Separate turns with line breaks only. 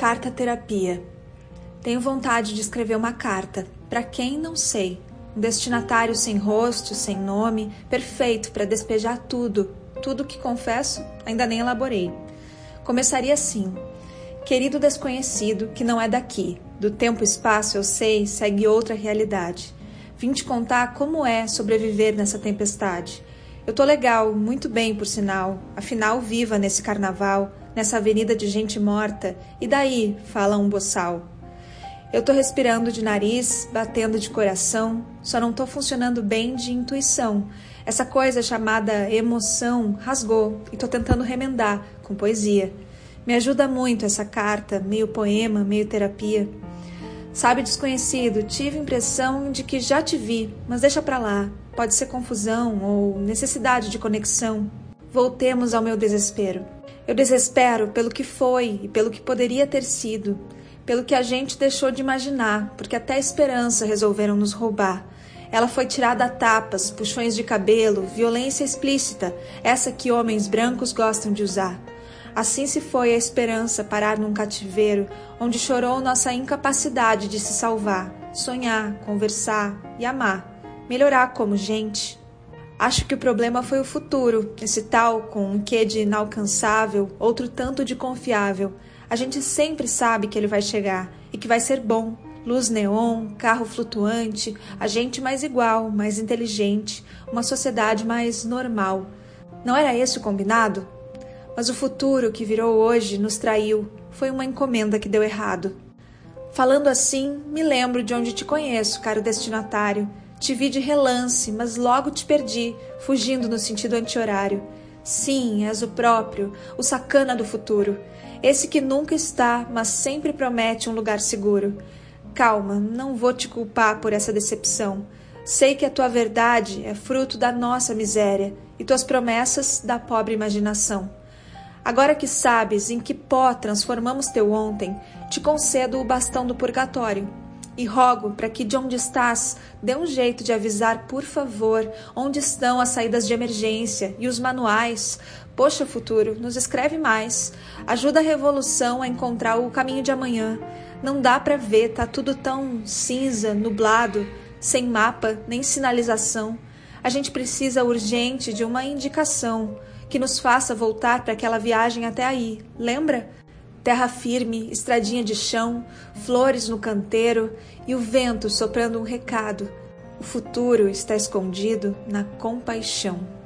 Carta terapia. Tenho vontade de escrever uma carta. Para quem não sei. Um destinatário sem rosto, sem nome, perfeito para despejar tudo, tudo que confesso, ainda nem elaborei. Começaria assim: Querido desconhecido que não é daqui, do tempo e espaço eu sei, segue outra realidade. Vim te contar como é sobreviver nessa tempestade. Eu tô legal, muito bem por sinal, afinal viva nesse carnaval, nessa avenida de gente morta, e daí? fala um boçal. Eu tô respirando de nariz, batendo de coração, só não tô funcionando bem de intuição. Essa coisa chamada emoção rasgou e tô tentando remendar com poesia. Me ajuda muito essa carta, meio poema, meio terapia. Sabe, desconhecido, tive impressão de que já te vi, mas deixa pra lá. Pode ser confusão ou necessidade de conexão. Voltemos ao meu desespero. Eu desespero pelo que foi e pelo que poderia ter sido, pelo que a gente deixou de imaginar, porque até a esperança resolveram nos roubar. Ela foi tirada a tapas, puxões de cabelo, violência explícita, essa que homens brancos gostam de usar. Assim se foi a esperança parar num cativeiro, onde chorou nossa incapacidade de se salvar, sonhar, conversar e amar, melhorar como gente. Acho que o problema foi o futuro, esse tal com um quê de inalcançável, outro tanto de confiável. A gente sempre sabe que ele vai chegar e que vai ser bom. Luz neon, carro flutuante, a gente mais igual, mais inteligente, uma sociedade mais normal. Não era esse o combinado? Mas o futuro que virou hoje nos traiu. Foi uma encomenda que deu errado. Falando assim, me lembro de onde te conheço, caro destinatário te vi de relance, mas logo te perdi, fugindo no sentido anti-horário. Sim, és o próprio, o sacana do futuro. Esse que nunca está, mas sempre promete um lugar seguro. Calma, não vou te culpar por essa decepção. Sei que a tua verdade é fruto da nossa miséria e tuas promessas da pobre imaginação. Agora que sabes em que pó transformamos teu ontem, te concedo o bastão do purgatório e rogo para que de onde estás dê um jeito de avisar, por favor, onde estão as saídas de emergência e os manuais. Poxa, futuro, nos escreve mais. Ajuda a revolução a encontrar o caminho de amanhã. Não dá para ver, tá tudo tão cinza, nublado, sem mapa nem sinalização. A gente precisa urgente de uma indicação que nos faça voltar para aquela viagem até aí. Lembra? Terra firme, estradinha de chão, flores no canteiro e o vento soprando um recado. O futuro está escondido na compaixão.